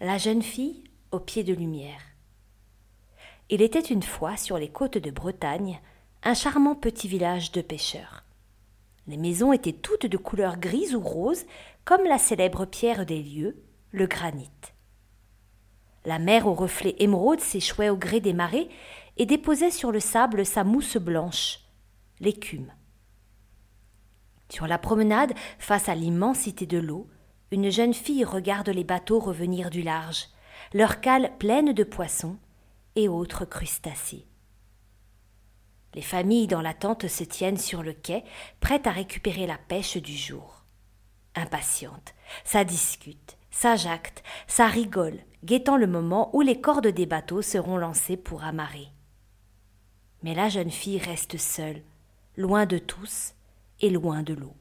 La jeune fille au pied de lumière. Il était une fois sur les côtes de Bretagne un charmant petit village de pêcheurs. Les maisons étaient toutes de couleur grise ou rose, comme la célèbre pierre des lieux, le granit. La mer aux reflets émeraude s'échouait au gré des marées et déposait sur le sable sa mousse blanche, l'écume. Sur la promenade, face à l'immensité de l'eau, une jeune fille regarde les bateaux revenir du large, leurs cales pleines de poissons et autres crustacés. Les familles dans l'attente se tiennent sur le quai, prêtes à récupérer la pêche du jour. Impatientes, ça discute, ça jacte, ça rigole, guettant le moment où les cordes des bateaux seront lancées pour amarrer. Mais la jeune fille reste seule, loin de tous et loin de l'eau.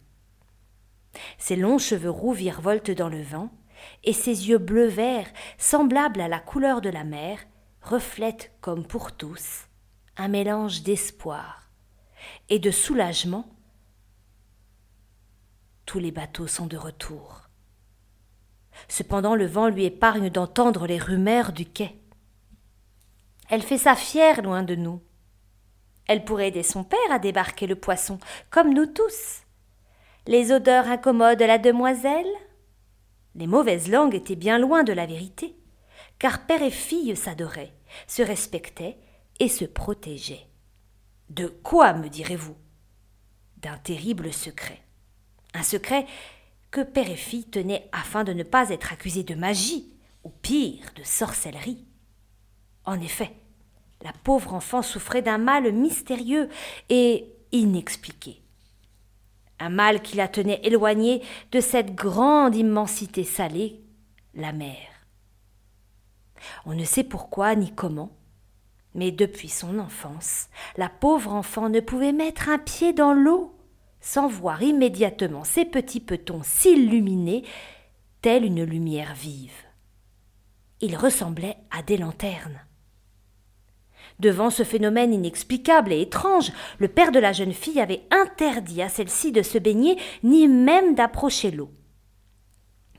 Ses longs cheveux roux virevoltent dans le vent, et ses yeux bleu-vert, semblables à la couleur de la mer, reflètent, comme pour tous, un mélange d'espoir et de soulagement. Tous les bateaux sont de retour. Cependant le vent lui épargne d'entendre les rumeurs du quai. Elle fait sa fière loin de nous. Elle pourrait aider son père à débarquer le poisson, comme nous tous. Les odeurs incommodent la demoiselle? Les mauvaises langues étaient bien loin de la vérité, car père et fille s'adoraient, se respectaient et se protégeaient. De quoi, me direz-vous? D'un terrible secret. Un secret que père et fille tenaient afin de ne pas être accusés de magie, ou pire, de sorcellerie. En effet, la pauvre enfant souffrait d'un mal mystérieux et inexpliqué un mal qui la tenait éloignée de cette grande immensité salée, la mer. On ne sait pourquoi ni comment, mais depuis son enfance, la pauvre enfant ne pouvait mettre un pied dans l'eau sans voir immédiatement ses petits petons s'illuminer, telle une lumière vive. Ils ressemblaient à des lanternes. Devant ce phénomène inexplicable et étrange, le père de la jeune fille avait interdit à celle-ci de se baigner ni même d'approcher l'eau.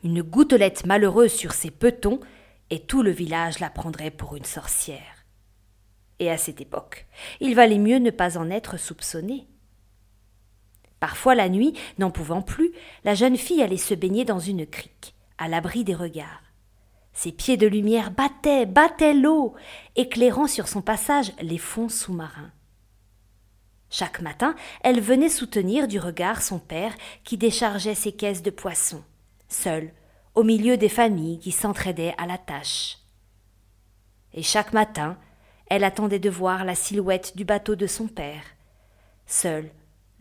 Une gouttelette malheureuse sur ses petons, et tout le village la prendrait pour une sorcière. Et à cette époque, il valait mieux ne pas en être soupçonné. Parfois la nuit, n'en pouvant plus, la jeune fille allait se baigner dans une crique, à l'abri des regards. Ses pieds de lumière battaient, battaient l'eau, éclairant sur son passage les fonds sous-marins. Chaque matin, elle venait soutenir du regard son père qui déchargeait ses caisses de poissons, seul, au milieu des familles qui s'entraidaient à la tâche. Et chaque matin, elle attendait de voir la silhouette du bateau de son père, seule,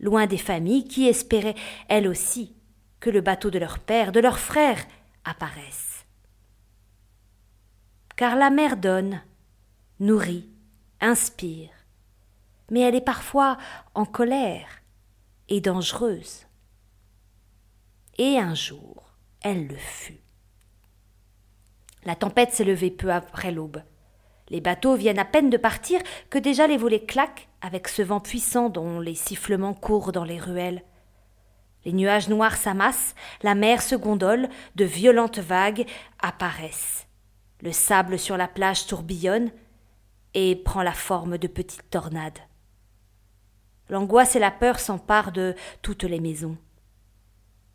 loin des familles qui espéraient, elles aussi, que le bateau de leur père, de leur frère, apparaisse car la mer donne, nourrit, inspire, mais elle est parfois en colère et dangereuse. Et un jour, elle le fut. La tempête s'est levée peu après l'aube. Les bateaux viennent à peine de partir que déjà les volets claquent avec ce vent puissant dont les sifflements courent dans les ruelles. Les nuages noirs s'amassent, la mer se gondole, de violentes vagues apparaissent. Le sable sur la plage tourbillonne et prend la forme de petites tornades. L'angoisse et la peur s'emparent de toutes les maisons.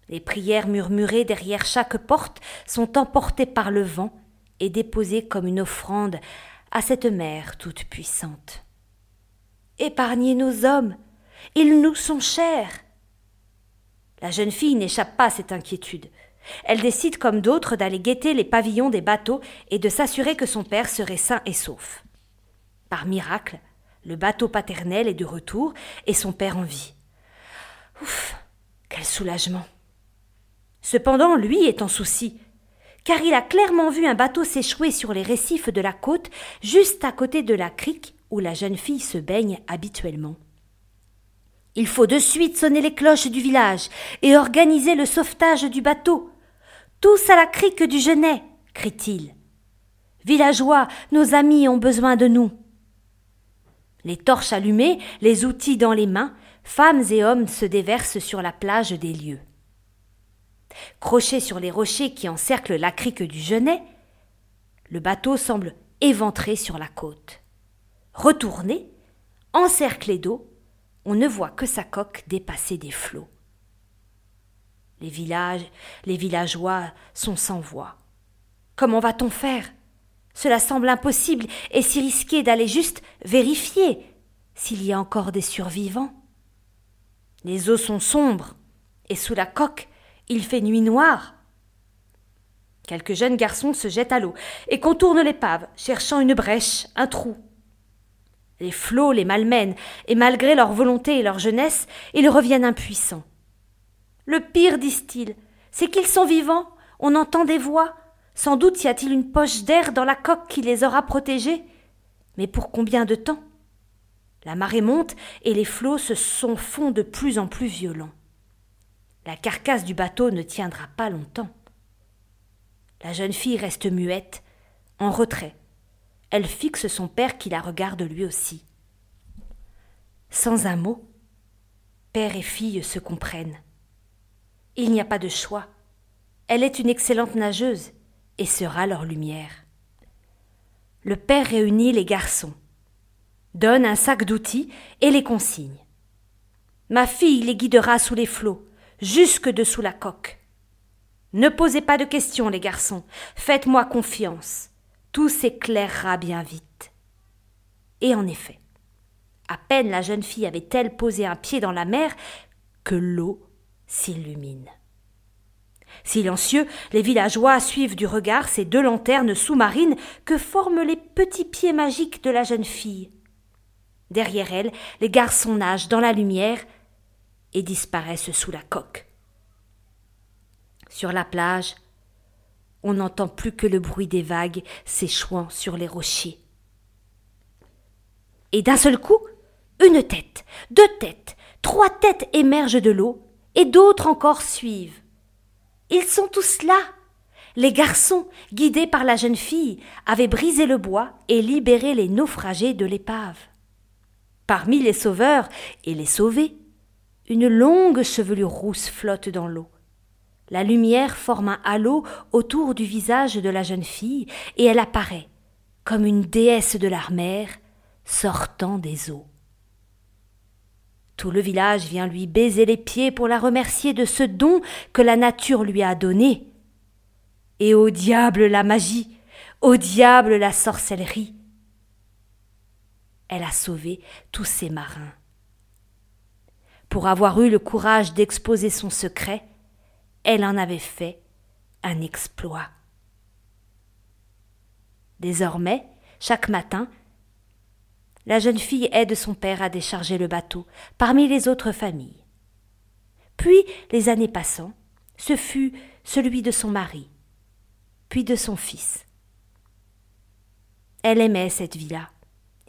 Les prières murmurées derrière chaque porte sont emportées par le vent et déposées comme une offrande à cette mère toute puissante. Épargnez nos hommes, ils nous sont chers. La jeune fille n'échappe pas à cette inquiétude. Elle décide comme d'autres d'aller guetter les pavillons des bateaux et de s'assurer que son père serait sain et sauf. Par miracle, le bateau paternel est de retour et son père en vie. Ouf, quel soulagement. Cependant, lui est en souci, car il a clairement vu un bateau s'échouer sur les récifs de la côte, juste à côté de la crique où la jeune fille se baigne habituellement. Il faut de suite sonner les cloches du village et organiser le sauvetage du bateau. Tous à la crique du Genet, crie-t-il. Villageois, nos amis ont besoin de nous. Les torches allumées, les outils dans les mains, femmes et hommes se déversent sur la plage des lieux. Crochés sur les rochers qui encerclent la crique du Genet, Le bateau semble éventré sur la côte. Retourné, encerclé d'eau, on ne voit que sa coque dépasser des flots. Les villages, les villageois sont sans voix. Comment va-t-on faire? Cela semble impossible et si risqué d'aller juste vérifier s'il y a encore des survivants. Les eaux sont sombres et sous la coque il fait nuit noire. Quelques jeunes garçons se jettent à l'eau et contournent l'épave, cherchant une brèche, un trou. Les flots les malmènent, et malgré leur volonté et leur jeunesse, ils reviennent impuissants. Le pire, disent-ils, c'est qu'ils sont vivants, on entend des voix. Sans doute y a-t-il une poche d'air dans la coque qui les aura protégés. Mais pour combien de temps? La marée monte et les flots se sont de plus en plus violents. La carcasse du bateau ne tiendra pas longtemps. La jeune fille reste muette, en retrait. Elle fixe son père qui la regarde lui aussi. Sans un mot, père et fille se comprennent. Il n'y a pas de choix. Elle est une excellente nageuse et sera leur lumière. Le père réunit les garçons, donne un sac d'outils et les consigne. Ma fille les guidera sous les flots, jusque dessous la coque. Ne posez pas de questions, les garçons, faites-moi confiance, tout s'éclairera bien vite. Et en effet, à peine la jeune fille avait-elle posé un pied dans la mer que l'eau s'illumine. Silencieux, les villageois suivent du regard ces deux lanternes sous-marines que forment les petits pieds magiques de la jeune fille. Derrière elle, les garçons nagent dans la lumière, et disparaissent sous la coque. Sur la plage, on n'entend plus que le bruit des vagues s'échouant sur les rochers. Et d'un seul coup, une tête, deux têtes, trois têtes émergent de l'eau, et d'autres encore suivent. Ils sont tous là. Les garçons, guidés par la jeune fille, avaient brisé le bois et libéré les naufragés de l'épave. Parmi les sauveurs et les sauvés, une longue chevelure rousse flotte dans l'eau. La lumière forme un halo autour du visage de la jeune fille, et elle apparaît, comme une déesse de la mer, sortant des eaux. Le village vient lui baiser les pieds pour la remercier de ce don que la nature lui a donné. Et au diable la magie, au diable la sorcellerie. Elle a sauvé tous ses marins pour avoir eu le courage d'exposer son secret, elle en avait fait un exploit. Désormais, chaque matin, la jeune fille aide son père à décharger le bateau parmi les autres familles. Puis, les années passant, ce fut celui de son mari, puis de son fils. Elle aimait cette vie-là,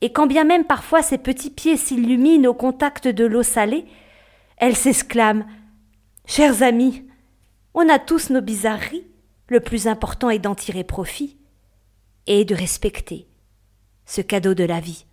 et quand bien même parfois ses petits pieds s'illuminent au contact de l'eau salée, elle s'exclame Chers amis, on a tous nos bizarreries, le plus important est d'en tirer profit et de respecter ce cadeau de la vie.